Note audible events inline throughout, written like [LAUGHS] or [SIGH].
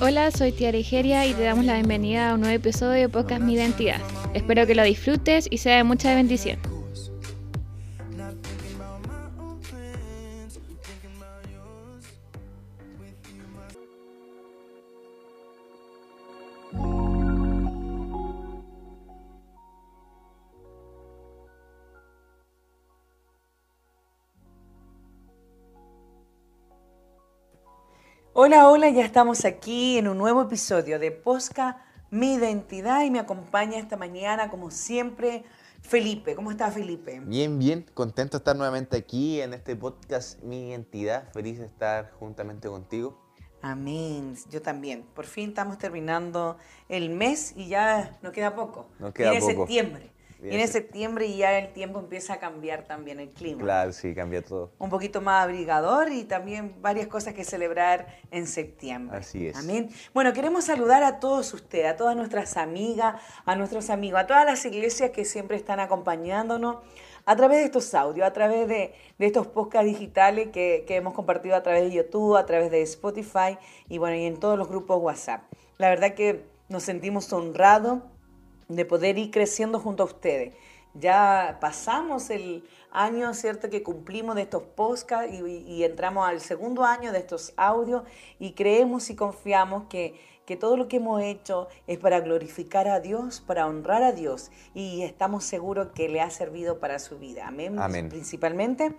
Hola, soy Tiara Igeria y te damos la bienvenida a un nuevo episodio de Podcast Mi Identidad. Espero que lo disfrutes y sea de mucha bendición. Hola, hola, ya estamos aquí en un nuevo episodio de Posca Mi Identidad y me acompaña esta mañana, como siempre, Felipe. ¿Cómo está Felipe? Bien, bien, contento de estar nuevamente aquí en este podcast Mi Identidad, feliz de estar juntamente contigo. Amén, yo también. Por fin estamos terminando el mes y ya nos queda poco. Nos queda Viene poco. septiembre. Viene Viene se- septiembre y ya el tiempo empieza a cambiar también el clima. Claro, sí, cambia todo. un poquito más abrigador y también varias cosas que celebrar en septiembre. Así es. Amén. Bueno, queremos saludar a todos ustedes, a todas nuestras amigas, a nuestros amigos, a todas las iglesias que siempre están acompañándonos a través de estos audios, a través de, de estos podcasts digitales que, que hemos compartido a través de YouTube, a través de Spotify y bueno, y en todos los grupos WhatsApp. La verdad que nos sentimos honrados de poder ir creciendo junto a ustedes. Ya pasamos el año, ¿cierto?, que cumplimos de estos podcasts y, y entramos al segundo año de estos audios y creemos y confiamos que, que todo lo que hemos hecho es para glorificar a Dios, para honrar a Dios y estamos seguros que le ha servido para su vida. Amén. Amén. Principalmente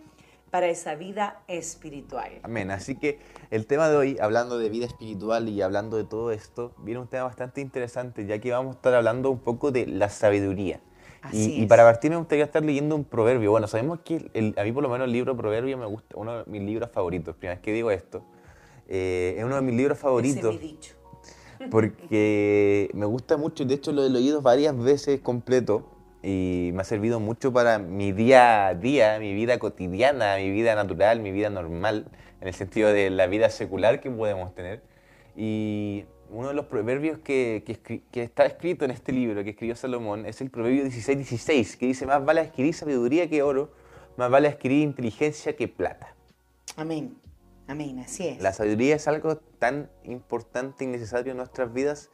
para esa vida espiritual. Amén. Así que el tema de hoy, hablando de vida espiritual y hablando de todo esto, viene un tema bastante interesante, ya que vamos a estar hablando un poco de la sabiduría. Así y, y para partir me gustaría estar leyendo un proverbio. Bueno, sabemos que el- a mí por lo menos el libro Proverbio me gusta, uno de mis libros favoritos. Primera vez que digo esto. Eh, es uno de mis libros Ese favoritos. es mi dicho. porque me gusta mucho, de hecho lo he leído varias veces completo y me ha servido mucho para mi día a día, mi vida cotidiana, mi vida natural, mi vida normal, en el sentido de la vida secular que podemos tener. Y uno de los proverbios que, que que está escrito en este libro que escribió Salomón es el proverbio 16-16, que dice, más vale adquirir sabiduría que oro, más vale adquirir inteligencia que plata. Amén. Amén, así es. La sabiduría es algo tan importante y necesario en nuestras vidas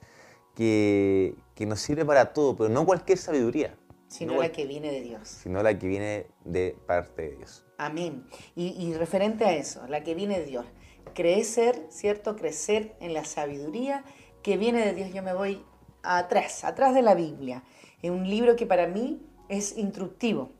que, que nos sirve para todo, pero no cualquier sabiduría, Sino no la que viene de Dios. sino la que viene de parte de Dios. Amén. Y, y referente a eso, la que viene de Dios. Crecer, ¿cierto? Crecer en la sabiduría que viene de Dios. Yo me voy atrás, atrás de la Biblia. Es un libro que para mí es instructivo.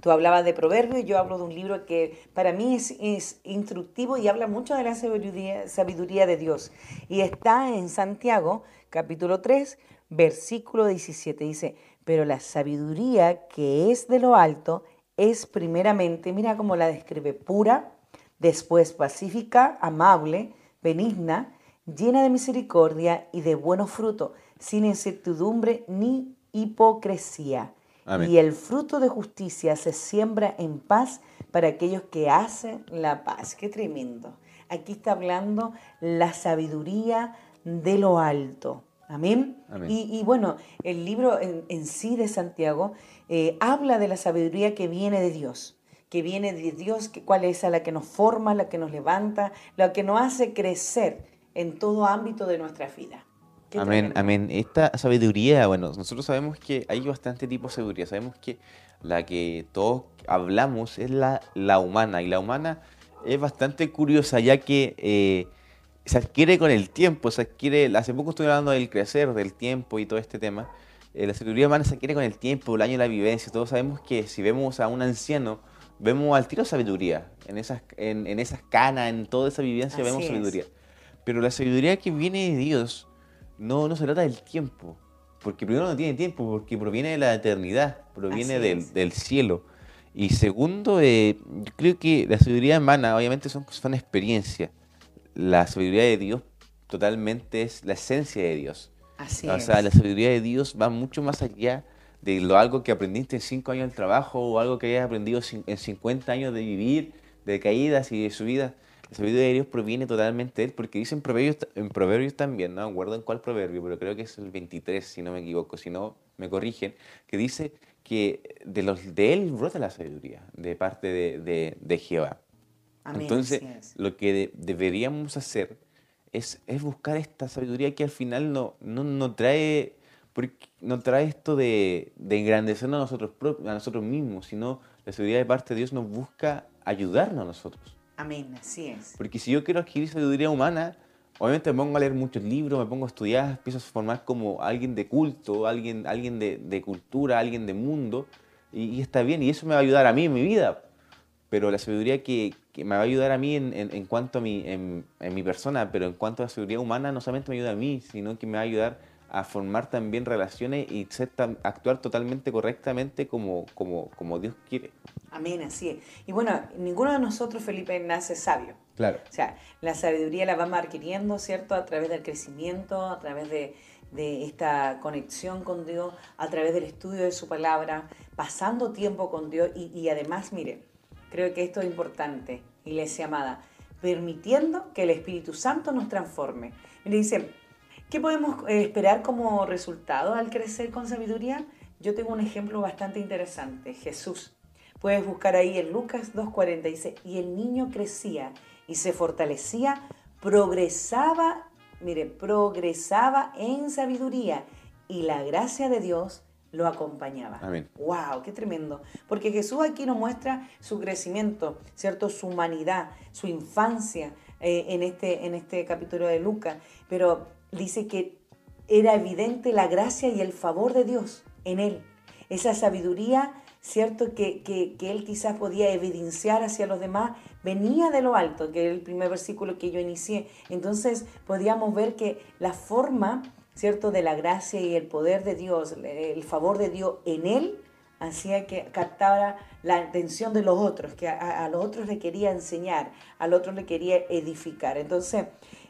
Tú hablabas de proverbios, yo hablo de un libro que para mí es, es instructivo y habla mucho de la sabiduría, sabiduría de Dios. Y está en Santiago, capítulo 3, versículo 17. Dice, pero la sabiduría que es de lo alto es primeramente, mira cómo la describe, pura, después pacífica, amable, benigna, llena de misericordia y de buenos frutos, sin incertidumbre ni hipocresía. Amén. Y el fruto de justicia se siembra en paz para aquellos que hacen la paz. Qué tremendo. Aquí está hablando la sabiduría de lo alto. Amén. Amén. Y, y bueno, el libro en, en sí de Santiago eh, habla de la sabiduría que viene de Dios, que viene de Dios, que, cuál es la que nos forma, la que nos levanta, la que nos hace crecer en todo ámbito de nuestra vida. Amén, amén. Esta sabiduría, bueno, nosotros sabemos que hay bastante tipo de sabiduría. Sabemos que la que todos hablamos es la, la humana. Y la humana es bastante curiosa, ya que eh, se adquiere con el tiempo. Se adquiere, hace poco estuve hablando del crecer, del tiempo y todo este tema. Eh, la sabiduría humana se adquiere con el tiempo, el año de la vivencia. Todos sabemos que si vemos a un anciano, vemos al tiro sabiduría. En esas, en, en esas canas, en toda esa vivencia vemos es. sabiduría. Pero la sabiduría que viene de Dios no, no se trata del tiempo. Porque primero no tiene tiempo, porque proviene de la eternidad, proviene del, del cielo. Y segundo, eh, yo creo que la sabiduría humana obviamente son, son experiencias. La sabiduría de Dios totalmente es la esencia de Dios. Así o es. sea, la sabiduría de Dios va mucho más allá de lo algo que aprendiste en 5 años del trabajo o algo que hayas aprendido en 50 años de vivir, de caídas y de subidas. La sabiduría de Dios proviene totalmente de Él, porque dicen proverbios, en proverbios también, no acuerdo en cuál proverbio, pero creo que es el 23, si no me equivoco, si no me corrigen, que dice que de, los, de Él brota la sabiduría, de parte de, de- de Jehová. Amén, Entonces, lo que de- deberíamos hacer es, es buscar esta sabiduría que al final no, no, no trae porque no trae esto de, de engrandecernos a nosotros, a nosotros mismos, sino la sabiduría de parte de Dios nos busca ayudarnos a nosotros. Amén, así es. Porque si yo quiero adquirir sabiduría humana, obviamente me pongo a leer muchos libros, me pongo a estudiar, empiezo a formar como alguien de culto, alguien, alguien de, de cultura, alguien de mundo, y, está bien, y eso me va a ayudar a mí en mi vida. Pero la sabiduría que, que me va a ayudar a mí en, en, en cuanto a mi, en, en, mi persona, pero en cuanto a la sabiduría humana, no solamente me ayuda a mí, sino que me va a ayudar a formar también relaciones y ser actuar totalmente correctamente como, como, como Dios quiere. Amén, así es. Y bueno, ninguno de nosotros, Felipe, nace sabio. Claro. O sea, la sabiduría la vamos adquiriendo, ¿cierto? A través del crecimiento, a través de, de esta conexión con Dios, a través del estudio de su palabra, pasando tiempo con Dios y, y además, mire, creo que esto es importante, iglesia amada, permitiendo que el Espíritu Santo nos transforme. Mire, dice, ¿Qué podemos eh, esperar como resultado al crecer con sabiduría? Yo tengo un ejemplo bastante interesante, Jesús. Puedes buscar ahí en Lucas 2.46, y el niño crecía y se fortalecía, progresaba, mire, progresaba en sabiduría y la gracia de Dios lo acompañaba. Amén. ¡Wow! ¡Qué tremendo! Porque Jesús aquí nos muestra su crecimiento, ¿cierto? Su humanidad, su infancia eh, en, este, en este capítulo de Lucas. Pero dice que era evidente la gracia y el favor de Dios en él. Esa sabiduría, cierto, que, que, él quizás podía evidenciar hacia los demás, venía de lo alto, que es el primer versículo que yo inicié. Entonces podíamos ver que la forma, cierto, de la gracia y el poder de Dios, el favor de Dios en él, hacía que captara la atención de los otros, que a, los otros le quería enseñar, al otro le quería edificar. Entonces,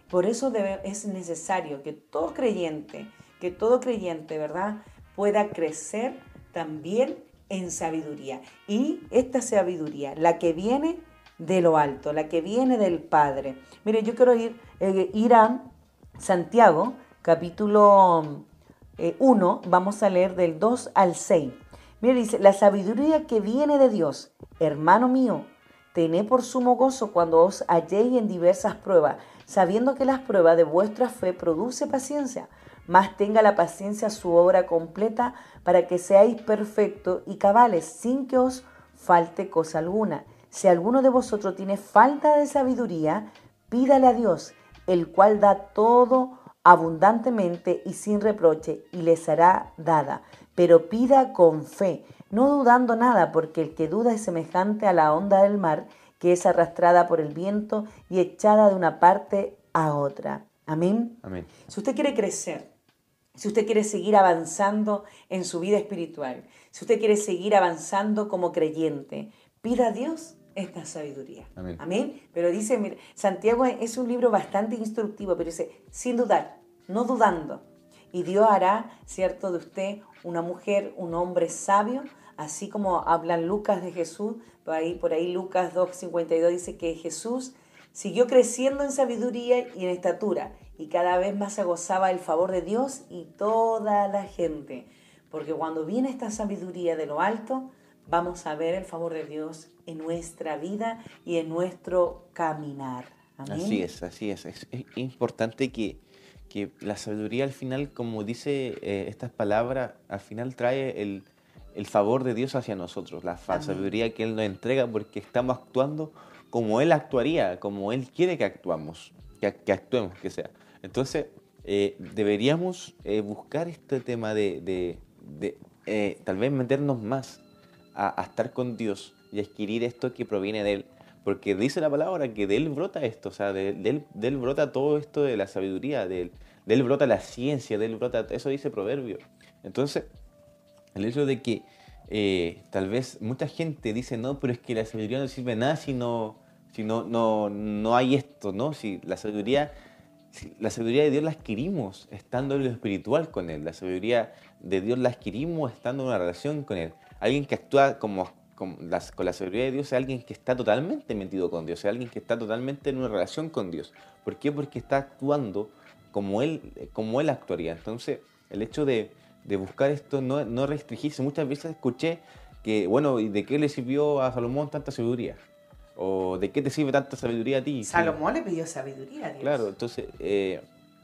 por eso es necesario que todo creyente, que todo creyente, ¿verdad?, pueda crecer también en sabiduría. Y esta sabiduría, la que viene de lo alto, la que viene del Padre. Mire, yo quiero ir, eh, ir a Santiago, capítulo 1, eh, vamos a leer del 2 al 6. Mire, dice, la sabiduría que viene de Dios, hermano mío, tened por sumo gozo cuando os halléis en diversas pruebas sabiendo que las pruebas de vuestra fe produce paciencia, mas tenga la paciencia su obra completa para que seáis perfectos y cabales, sin que os falte cosa alguna. Si alguno de vosotros tiene falta de sabiduría, pídale a Dios, el cual da todo abundantemente y sin reproche, y le será dada. Pero pida con fe, no dudando nada, porque el que duda es semejante a la onda del mar, que es arrastrada por el viento y echada de una parte a otra. Amén. Amén. Si usted quiere crecer, si usted quiere seguir avanzando en su vida espiritual, si usted quiere seguir avanzando como creyente, pida a Dios esta sabiduría. Amén. Amén. Pero dice, mira, Santiago es un libro bastante instructivo, pero dice, sin dudar, no dudando. Y Dios hará, cierto, de usted una mujer, un hombre sabio, así como habla Lucas de Jesús, por ahí, por ahí Lucas 2.52 dice que Jesús siguió creciendo en sabiduría y en estatura y cada vez más se gozaba el favor de Dios y toda la gente. Porque cuando viene esta sabiduría de lo alto, vamos a ver el favor de Dios en nuestra vida y en nuestro caminar. Así es, así es. Es, importante que, que, la sabiduría al final, como dice eh, estas palabras, al final trae el, el favor de Dios hacia nosotros, la sabiduría que Él nos entrega porque estamos actuando como Él actuaría, como Él quiere que actuamos, que, actuemos, que sea. Entonces, eh, deberíamos eh, buscar este tema de, eh, tal vez meternos más a, estar con Dios y adquirir esto que proviene de Él. Porque dice la palabra que de Él brota esto, o sea, de, él, de él, brota todo esto de la sabiduría, de él, de él brota la ciencia, de Él brota, eso dice Proverbio. Entonces, el hecho de que eh, tal vez mucha gente dice, no, pero es que la sabiduría no sirve nada si no, si no, no, no hay esto, ¿no? Si la sabiduría, la sabiduría de Dios la adquirimos estando en lo espiritual con Él, la sabiduría de Dios la adquirimos estando en una relación con Él. Alguien que actúa como, con, la, con la sabiduría de Dios es alguien que está totalmente metido con Dios, es alguien que está totalmente en una relación con Dios. ¿Por qué? Porque está actuando como Él, como él actuaría. Entonces, el hecho de, de buscar esto, no, no restringirse. Muchas veces escuché que, bueno, ¿y de qué le sirvió a Salomón tanta sabiduría? ¿O de qué te sirve tanta sabiduría a ti? Salomón le pidió sabiduría a Dios. Claro, entonces, eh,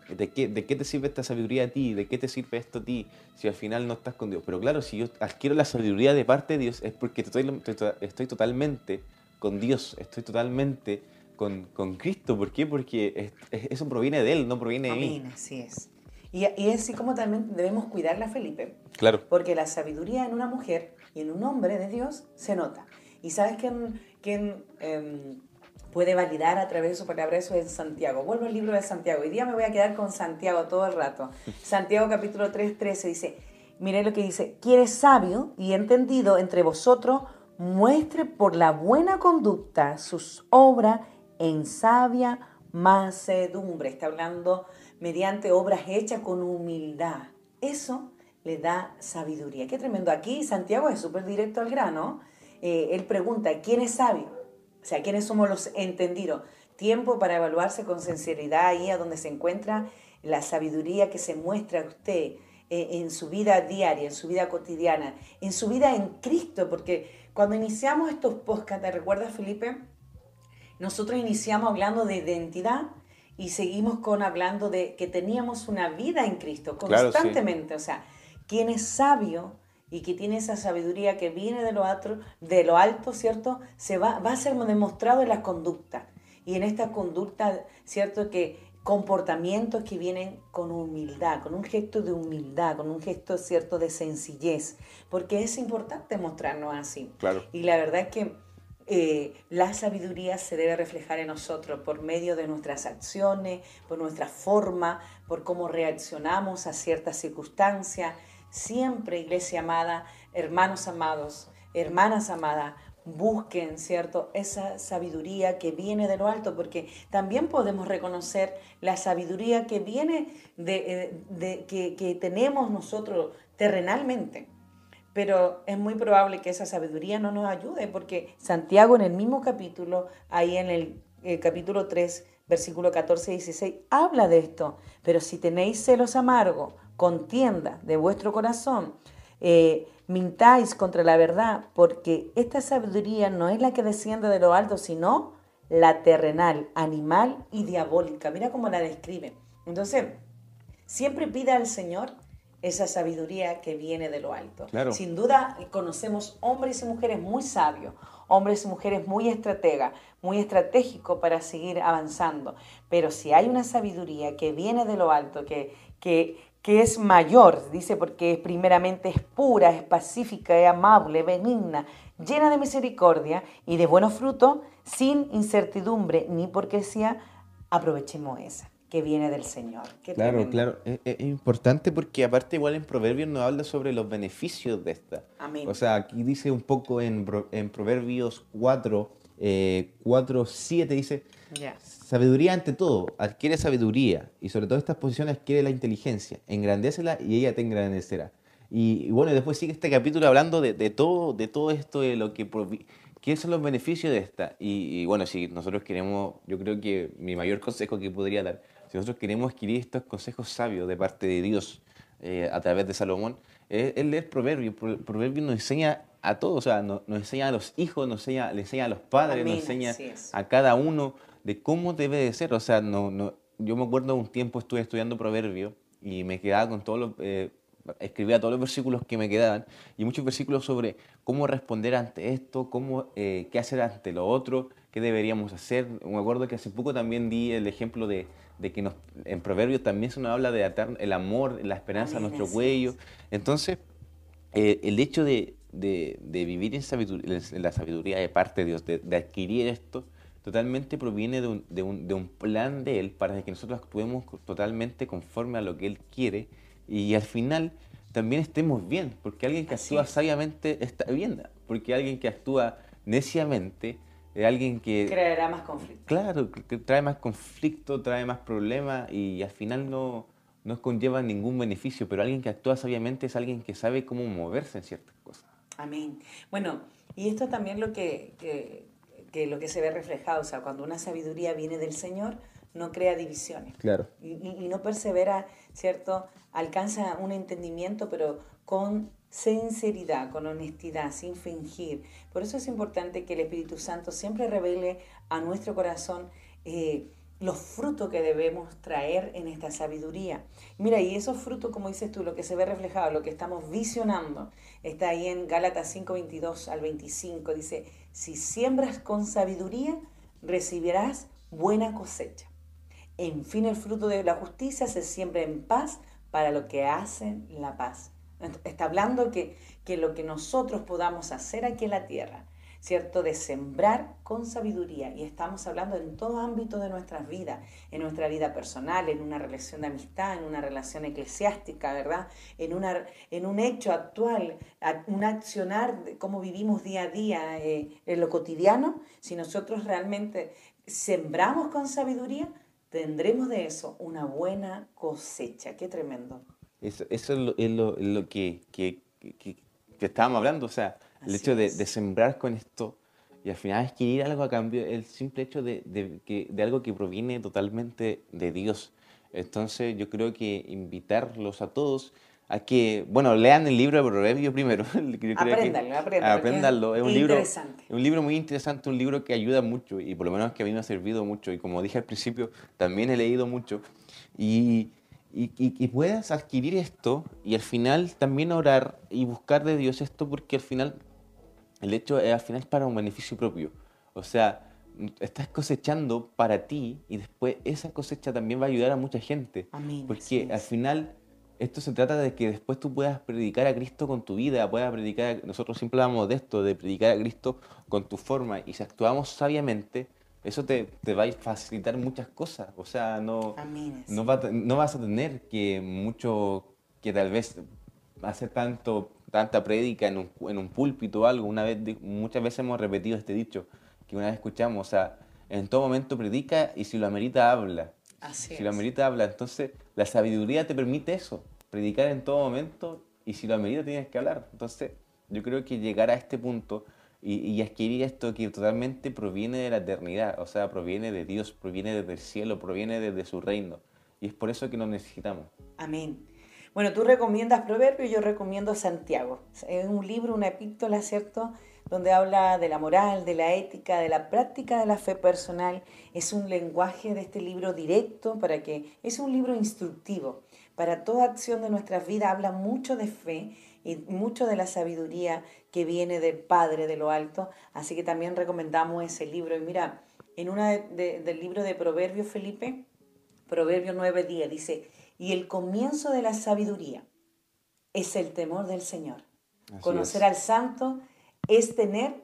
¿de, qué, ¿de qué te sirve esta sabiduría a ti? ¿De qué te sirve esto a ti si al final no estás con Dios? Pero claro, si yo adquiero la sabiduría de parte de Dios es porque estoy, estoy totalmente con Dios, estoy totalmente con, con Cristo. ¿Por qué? Porque eso proviene de Él, no proviene de mí. Así es. Y, y es así como también debemos cuidarla, Felipe. Claro. Porque la sabiduría en una mujer y en un hombre de Dios se nota. ¿Y sabes quién, quién em, puede validar a través de su palabra eso en Santiago? Vuelvo al libro de Santiago. Hoy día me voy a quedar con Santiago todo el rato. [LAUGHS] Santiago capítulo 3, 13 dice, mire lo que dice, quiere sabio y entendido entre vosotros, muestre por la buena conducta sus obras en sabia macedumbre. Está hablando mediante obras hechas con humildad. Eso le da sabiduría. Qué tremendo. Aquí Santiago es súper directo al grano. Eh, él pregunta, ¿quién es sabio? O sea, ¿quiénes somos los entendidos? Tiempo para evaluarse con sinceridad ahí a donde se encuentra la sabiduría que se muestra a usted eh, en su vida diaria, en su vida cotidiana, en su vida en Cristo, porque cuando iniciamos estos podcasts, ¿te recuerdas, Felipe? Nosotros iniciamos hablando de identidad y seguimos con hablando de que teníamos una vida en Cristo constantemente. O sea, quien es sabio y que tiene esa sabiduría que viene de lo alto, de lo alto ¿cierto? Se va, va a ser demostrado en la conducta. Y en esta conducta, ¿cierto? Que comportamientos que vienen con humildad, con un gesto de humildad, con un gesto, ¿cierto? De sencillez. Porque es importante mostrarnos así. Claro. Y la verdad es que eh, la sabiduría se debe reflejar en nosotros por medio de nuestras acciones, por nuestra forma, por cómo reaccionamos a ciertas circunstancias. Siempre, iglesia amada, hermanos amados, hermanas amadas, busquen, ¿cierto? Esa sabiduría que viene de lo alto, porque también podemos reconocer la sabiduría que viene de, eh, que, tenemos nosotros terrenalmente pero es muy probable que esa sabiduría no nos ayude, porque Santiago en el mismo capítulo, ahí en el, capítulo 3, versículo 14 y 16, habla de esto. Pero si tenéis celos amargos, contienda de vuestro corazón, eh, mintáis contra la verdad, porque esta sabiduría no es la que desciende de lo alto, sino la terrenal, animal y diabólica. Mira cómo la describe. Entonces, siempre pida al Señor esa sabiduría que viene de lo alto. Sin duda conocemos hombres y mujeres muy sabios, hombres y mujeres muy estrategas, muy estratégicos para seguir avanzando. Pero si hay una sabiduría que viene de lo alto, que, que, que es mayor, dice, porque primeramente es pura, es pacífica, es amable, benigna, llena de misericordia y de buenos frutos, sin incertidumbre ni porquería, aprovechemos esa que viene del Señor. claro, claro. Es, importante porque aparte igual en Proverbios nos habla sobre los beneficios de esta. Amén. O sea, aquí dice un poco en, en Proverbios 4, eh, 4, 7, dice, sabiduría ante todo, adquiere sabiduría y sobre todo estas posiciones adquiere la inteligencia, engrandécela y ella te engrandecerá. Y, bueno, después sigue este capítulo hablando de, de, todo, de todo esto, de lo que... ¿Qué son los beneficios de esta? Y, y, bueno, si nosotros queremos, yo creo que mi mayor consejo que podría dar si nosotros queremos adquirir estos consejos sabios de parte de Dios eh, a través de Salomón, es, leer Proverbios. Proverbios nos enseña a todos, o sea, nos, enseña a los hijos, nos enseña, le enseña a los padres, nos enseña a cada uno de cómo debe de ser. O sea, no, no, yo me acuerdo un tiempo estuve estudiando Proverbios y me quedaba con todos los... Eh, escribía todos los versículos que me quedaban y muchos versículos sobre cómo responder ante esto, cómo, eh, qué hacer ante lo otro, qué deberíamos hacer. Me acuerdo que hace poco también di el ejemplo de de que nos, en Proverbios también se nos habla de atar el amor, la esperanza a nuestro cuello. Entonces, eh, el hecho de, vivir en, la sabiduría de parte de Dios, de, adquirir esto, totalmente proviene de un, de un, plan de Él para que nosotros actuemos totalmente conforme a lo que Él quiere y al final también estemos bien, porque alguien que actúa sabiamente está bien, porque alguien que actúa neciamente alguien que... Creará más conflicto. Claro, que trae más conflicto, trae más problemas y al final no, no conlleva ningún beneficio, pero alguien que actúa sabiamente es alguien que sabe cómo moverse en ciertas cosas. Amén. Bueno, y esto también lo que, que, lo que se ve reflejado, o sea, cuando una sabiduría viene del Señor, no crea divisiones. Claro. Y, y no persevera, ¿cierto? Alcanza un entendimiento, pero con sinceridad, con honestidad, sin fingir. Por eso es importante que el Espíritu Santo siempre revele a nuestro corazón eh, los frutos que debemos traer en esta sabiduría. Mira, y esos frutos, como dices tú, lo que se ve reflejado, lo que estamos visionando, está ahí en Gálatas 5, 22 al 25. Dice, si siembras con sabiduría, recibirás buena cosecha. En fin, el fruto de la justicia se siembra en paz para lo que hacen la paz. Está hablando que, que lo que nosotros podamos hacer aquí en la tierra, ¿cierto? De sembrar con sabiduría. Y estamos hablando en todo ámbito de nuestras vidas, en nuestra vida personal, en una relación de amistad, en una relación eclesiástica, ¿verdad? En, una, en un hecho actual, un accionar, de cómo vivimos día a día eh, en lo cotidiano. Si nosotros realmente sembramos con sabiduría, tendremos de eso una buena cosecha. Qué tremendo. Eso, eso es, lo, que, que, que, estábamos hablando, o sea, el hecho de, de, sembrar con esto y al final adquirir algo a cambio, el simple hecho de, de, que, de algo que proviene totalmente de Dios. Entonces yo creo que invitarlos a todos a que, bueno, lean el libro de Proverbios primero. [LAUGHS] apréndanlo, apréndanlo. Es un, libro, es un libro muy interesante, un libro que ayuda mucho y por lo menos que a mí me ha servido mucho y como dije al principio, también he leído mucho. Y, y, y, puedas adquirir esto y al final también orar y buscar de Dios esto porque al final el hecho es al final para un beneficio propio. O sea, estás cosechando para ti y después esa cosecha también va a ayudar a mucha gente. Amén, porque al final esto se trata de que después tú puedas predicar a Cristo con tu vida, puedas predicar, nosotros siempre hablamos de esto, de predicar a Cristo con tu forma y si actuamos sabiamente, eso te, te, va a facilitar muchas cosas. O sea, no, no, no, vas a tener que mucho, que tal vez hacer tanto, tanta prédica en un, en un púlpito o algo. Una vez, muchas veces hemos repetido este dicho que una vez escuchamos, o sea, en todo momento predica y si lo amerita habla. Así si lo amerita habla. Entonces, la sabiduría te permite eso, predicar en todo momento y si lo amerita tienes que hablar. Entonces, yo creo que llegar a este punto y, y, adquirir esto que totalmente proviene de la eternidad, o sea, proviene de Dios, proviene desde el cielo, proviene desde su reino. Y es por eso que nos necesitamos. Amén. Bueno, tú recomiendas Proverbios, yo recomiendo Santiago. Es un libro, una epístola, ¿cierto? Donde habla de la moral, de la ética, de la práctica de la fe personal. Es un lenguaje de este libro directo para que es un libro instructivo. Para toda acción de nuestras vidas habla mucho de fe y mucho de la sabiduría que viene del Padre de lo alto. Así que también recomendamos ese libro. Y mira, en una del libro de Proverbios, Felipe, Proverbios 9.10, dice, y el comienzo de la sabiduría es el temor del Señor. Conocer al santo es tener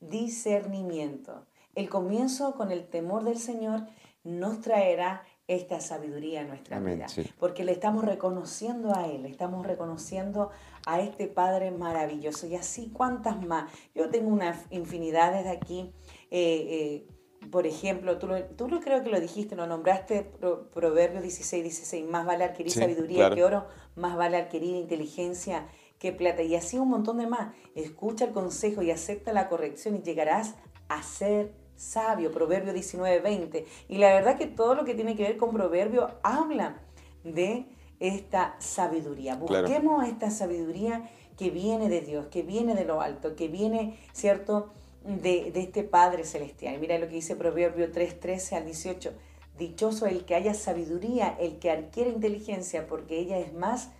discernimiento. El comienzo con el temor del Señor nos traerá esta sabiduría en nuestra vida. Porque le estamos reconociendo a Él, le estamos reconociendo a este Padre maravilloso. Y así, ¿cuántas más? Yo tengo una infinidad desde aquí. Eh, eh, por ejemplo, tú, lo, tú lo creo que lo dijiste, lo nombraste, Proverbio 16, 16, más vale adquirir sabiduría que oro, más vale adquirir inteligencia que plata. Y así un montón de más. Escucha el consejo y acepta la corrección y llegarás a ser sabio, Proverbio 19, 20. Y la verdad que todo lo que tiene que ver con Proverbio habla de esta sabiduría. Busquemos esta sabiduría que viene de Dios, que viene de lo alto, que viene, ¿cierto?, de, de este Padre Celestial. Mira lo que dice Proverbio 3, 13 al 18. Dichoso el que haya sabiduría, el que adquiere inteligencia, porque ella es más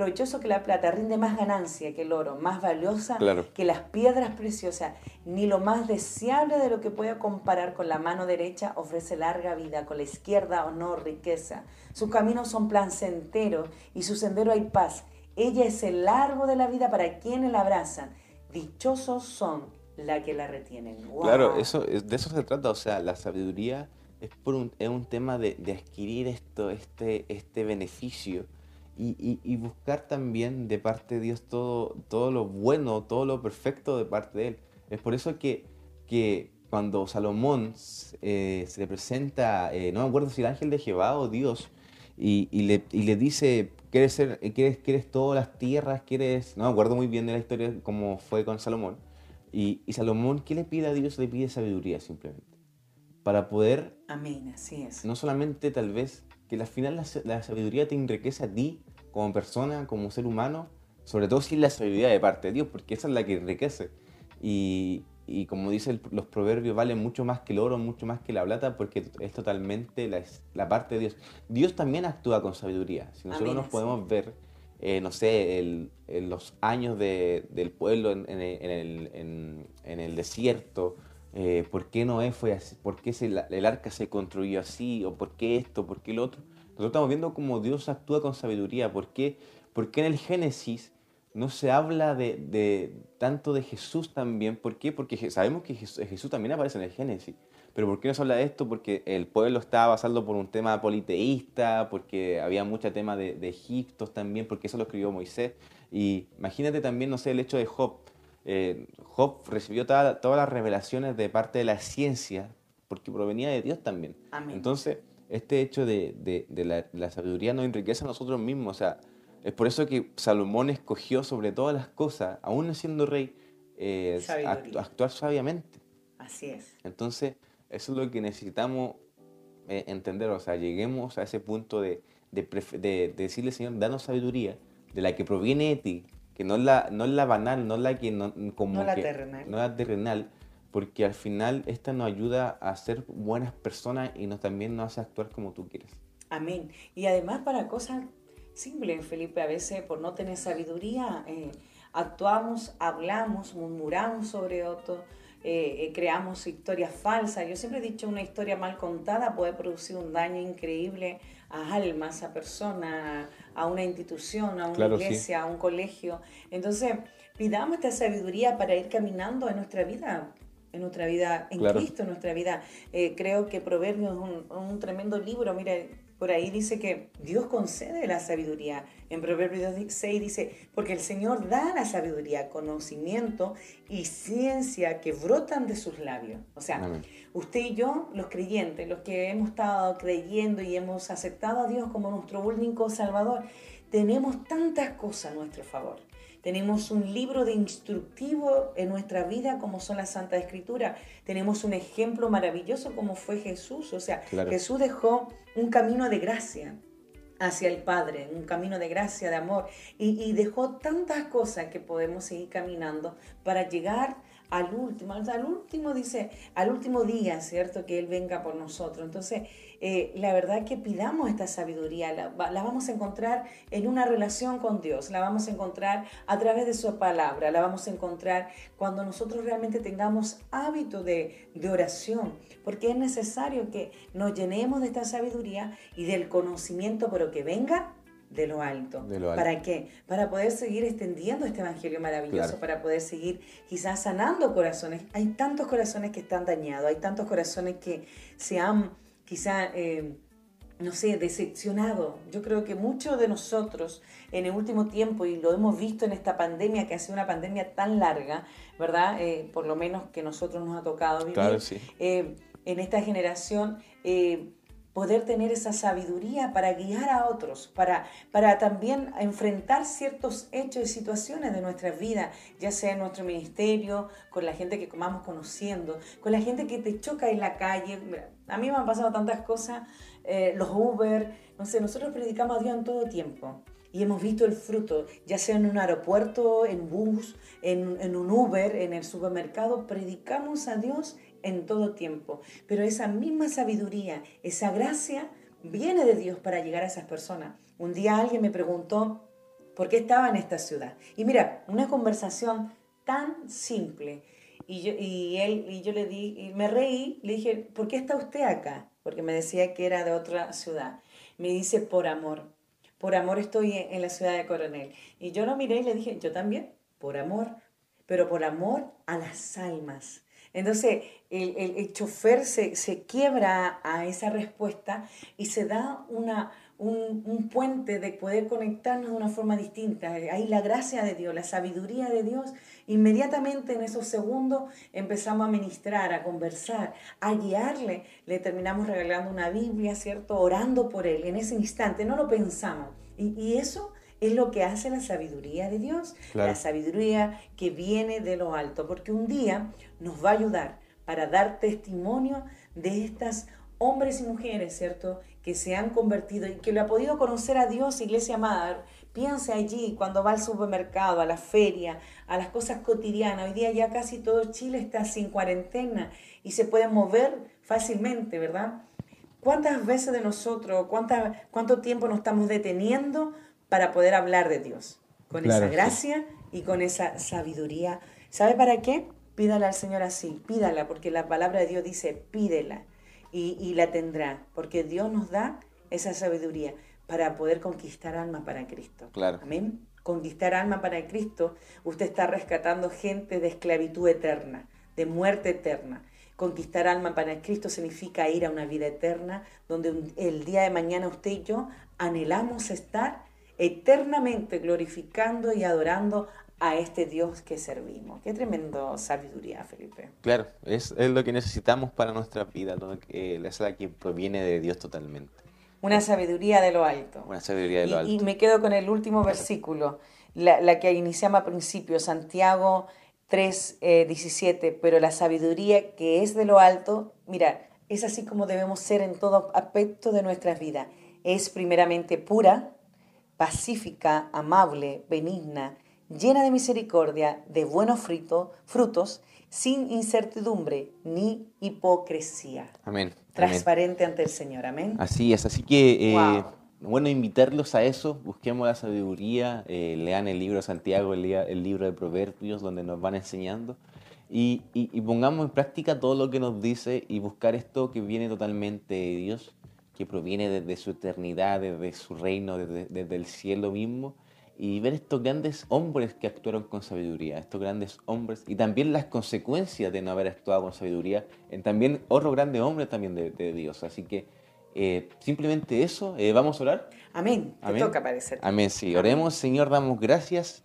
provechoso que la plata, rinde más ganancia que el oro, más valiosa que las piedras preciosas, ni lo más deseable de lo que pueda comparar con la mano derecha ofrece larga vida, con la izquierda honor, riqueza. Sus caminos son placenteros y su sendero hay paz. Ella es el largo de la vida para quienes la abrazan. Dichosos son la que la retienen. Claro, eso, de eso se trata, o sea, la sabiduría es, por un, es un tema de, de adquirir esto, este, este beneficio y, buscar también de parte de Dios todo, todo lo bueno, todo lo perfecto de parte de Él. Es por eso que, que cuando Salomón eh, se le presenta, eh, no me acuerdo si el ángel de Jehová o Dios, y, le, le, dice, ¿quieres, ser, quieres, ¿quieres todas las tierras? ¿Quieres...? No me acuerdo muy bien de la historia cómo fue con Salomón. Y, y Salomón, ¿qué le pide a Dios? Le pide sabiduría simplemente. para poder... Amén, así es. No solamente tal vez que al final la, sabiduría te enriquece a ti como persona, como ser humano, sobre todo si es la sabiduría de parte de Dios, porque esa es la que enriquece. Y, y como dicen los proverbios, vale mucho más que el oro, mucho más que la plata, porque es totalmente la, la parte de Dios. Dios también actúa con sabiduría. Si nosotros nos podemos ver, eh, no sé, el, los años de, del pueblo en, el, desierto, eh, por qué Noé fue así, por qué el arca se construyó así, o por qué esto, por qué lo otro. Nosotros estamos viendo cómo Dios actúa con sabiduría. ¿Por qué, por qué en el Génesis no se habla de, tanto de Jesús también. ¿Por qué? Porque sabemos que Jesús, también aparece en el Génesis. Pero ¿por qué no se habla de esto? Porque el pueblo estaba pasando por un tema politeísta, porque había mucho tema de, Egipto también, porque eso lo escribió Moisés. Y imagínate también, no sé, el hecho de Job. Eh, Job recibió todas las revelaciones de parte de la ciencia, porque provenía de Dios también. Entonces, este hecho de, la, la, sabiduría nos enriquece a nosotros mismos. O sea, es por eso que Salomón escogió sobre todas las cosas, aún siendo rey, eh, actuar sabiamente. Así es. Entonces, eso es lo que necesitamos eh, entender, o sea, lleguemos a ese punto de, de, decirle, Señor, danos sabiduría, de la que proviene de ti, que no es la, no es la banal, no es la que no, como no la terrenal. No la terrenal, porque al final esta nos ayuda a ser buenas personas y nos, también nos hace actuar como tú quieres. Amén. Y además para cosas simple, Felipe. A veces por no tener sabiduría eh, actuamos, hablamos, murmuramos sobre otro, eh, eh, creamos historias falsas. Yo siempre he dicho, una historia mal contada puede producir un daño increíble a almas, a personas, a una institución, a una iglesia, a un colegio. Entonces, pidamos esta sabiduría para ir caminando en nuestra vida en nuestra vida en Cristo, en nuestra vida. creo que Proverbios es un, un, tremendo libro. Mire, por ahí dice que Dios concede la sabiduría. En Proverbios 6 dice, porque el Señor da la sabiduría, conocimiento y ciencia que brotan de sus labios. O sea, usted y yo, los creyentes, los que hemos estado creyendo y hemos aceptado a Dios como nuestro único Salvador, tenemos tantas cosas a nuestro favor. Tenemos un libro de instructivo en nuestra vida como son las Santas Escrituras. Tenemos un ejemplo maravilloso como fue Jesús. O sea, Jesús dejó un camino de gracia hacia el Padre, un camino de gracia, de amor, y, y dejó tantas cosas que podemos seguir caminando para llegar al último, al último dice, al último día, ¿cierto? Que Él venga por nosotros. Entonces, eh, la verdad que pidamos esta sabiduría, la, vamos a encontrar en una relación con Dios, la vamos a encontrar a través de su palabra, la vamos a encontrar cuando nosotros realmente tengamos hábito de, de oración, porque es necesario que nos llenemos de esta sabiduría y del conocimiento, pero que venga de lo alto. ¿Para qué? Para poder seguir extendiendo este evangelio maravilloso, para poder seguir quizás sanando corazones. Hay tantos corazones que están dañados, hay tantos corazones que se han quizás, eh, no sé, decepcionado. Yo creo que muchos de nosotros en el último tiempo, y lo hemos visto en esta pandemia, que ha sido una pandemia tan larga, ¿verdad? Eh, por lo menos que nosotros nos ha tocado vivir. Eh, en esta generación, poder tener esa sabiduría para guiar a otros, para, para también enfrentar ciertos hechos y situaciones de nuestra vida, ya sea en nuestro ministerio, con la gente que vamos conociendo, con la gente que te choca en la calle. A mí me han pasado tantas cosas, eh, los Uber, no sé, nosotros predicamos a Dios en todo tiempo y hemos visto el fruto, ya sea en un aeropuerto, en bus, en, en, un Uber, en el supermercado, predicamos a Dios en todo tiempo. Pero esa misma sabiduría, esa gracia, viene de Dios para llegar a esas personas. Un día alguien me preguntó por qué estaba en esta ciudad. Y mira, una conversación tan simple. Y yo, y él, y yo le di, y me reí, le dije, ¿por qué está usted acá? Porque me decía que era de otra ciudad. Me dice, por amor. Por amor estoy en la ciudad de Coronel. Y yo lo miré y le dije, yo también, por amor, pero por amor a las almas. Entonces, el, el, chofer se, se, quiebra a esa respuesta y se da una, un, un, puente de poder conectarnos de una forma distinta. Ahí la gracia de Dios, la sabiduría de Dios, inmediatamente en esos segundos empezamos a ministrar, a conversar, a guiarle. Le terminamos regalando una Biblia, ¿cierto? Orando por él en ese instante, no lo pensamos. Y, y eso es lo que hace la sabiduría de Dios, la sabiduría que viene de lo alto, porque un día nos va a ayudar para dar testimonio de estas hombres y mujeres, ¿cierto? Que se han convertido y que lo ha podido conocer a Dios, iglesia amada. Piense allí cuando va al supermercado, a la feria, a las cosas cotidianas. Hoy día ya casi todo Chile está sin cuarentena y se puede mover fácilmente, ¿verdad? ¿Cuántas veces de nosotros, cuánta, cuánto tiempo nos estamos deteniendo para poder hablar de Dios? Con esa gracia y con esa sabiduría. ¿Sabe para qué? Pídala al Señor así, pídala, porque la palabra de Dios dice, pídela y, y la tendrá, porque Dios nos da esa sabiduría para poder conquistar alma para Cristo. Claro. Amén. Conquistar alma para Cristo, usted está rescatando gente de esclavitud eterna, de muerte eterna. Conquistar alma para Cristo significa ir a una vida eterna, donde el día de mañana usted y yo anhelamos estar eternamente glorificando y adorando a este Dios que servimos. Qué tremendo sabiduría, Felipe. Claro, es, es lo que necesitamos para nuestra vida, lo que, es la que proviene de Dios totalmente. Una sabiduría de lo alto. Una sabiduría de lo alto. Y, me quedo con el último versículo, la, la que iniciamos a principio, Santiago 3, 17, eh, pero la sabiduría que es de lo alto, mira, es así como debemos ser en todo aspecto de nuestras vidas. Es primeramente pura, pacífica, amable, benigna, llena de misericordia, de buenos frutos, sin incertidumbre ni hipocresía. Amén. Transparente ante el Señor. Amén. Así es. Así que, eh, bueno, invitarlos a eso. Busquemos la sabiduría. Eh, lean el libro de Santiago, el, el, libro de Proverbios, donde nos van enseñando. Y, y, pongamos en práctica todo lo que nos dice y buscar esto que viene totalmente de Dios que proviene desde su eternidad, desde su reino, desde, el cielo mismo, y ver estos grandes hombres que actuaron con sabiduría, estos grandes hombres, y también las consecuencias de no haber actuado con sabiduría, en también otro grande hombre también de, Dios. Así que eh, simplemente eso, eh, vamos a orar. Amén. Te toca parecer. Amén, sí. Oremos, Señor, damos gracias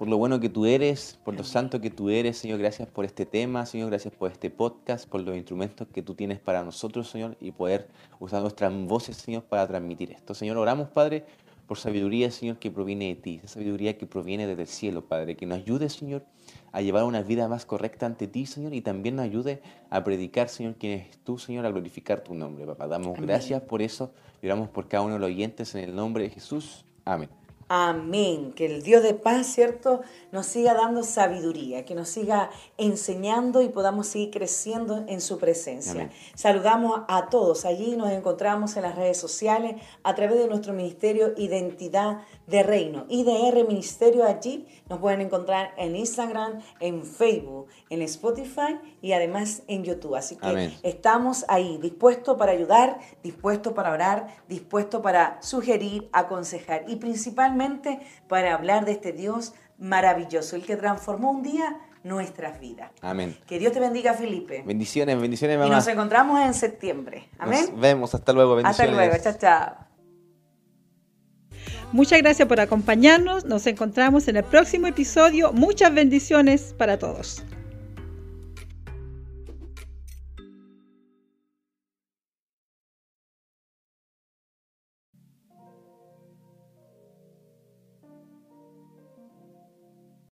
por lo bueno que tú eres, por lo santo que tú eres, Señor. Gracias por este tema, Señor. Gracias por este podcast, por los instrumentos que tú tienes para nosotros, Señor, y poder usar nuestras voces, Señor, para transmitir esto. Señor, oramos, Padre, por sabiduría, Señor, que proviene de ti, esa sabiduría que proviene desde el cielo, Padre, que nos ayude, Señor, a llevar una vida más correcta ante ti, Señor, y también nos ayude a predicar, Señor, quién es tú, Señor, a glorificar tu nombre, papá. Damos gracias por eso y oramos por cada uno de los oyentes en el nombre de Jesús. Amén. Amén. Que el Dios de paz, ¿cierto?, nos siga dando sabiduría, que nos siga enseñando y podamos seguir creciendo en su presencia. Saludamos a todos. Allí nos encontramos en las redes sociales a través de nuestro ministerio Identidad de Reino. IDR Ministerio allí nos pueden encontrar en Instagram, en Facebook, en Spotify y además en YouTube. Así que estamos ahí, dispuestos para ayudar, dispuestos para orar, dispuestos para sugerir, aconsejar y principalmente para hablar de este Dios maravilloso, el que transformó un día nuestras vidas. Amén. Que Dios te bendiga, Felipe. Bendiciones, bendiciones, mamá. Y nos encontramos en septiembre. Amén. Nos vemos, hasta luego, bendiciones. Hasta luego, chao, chao. Muchas gracias por acompañarnos. Nos encontramos en el próximo episodio. Muchas bendiciones para todos.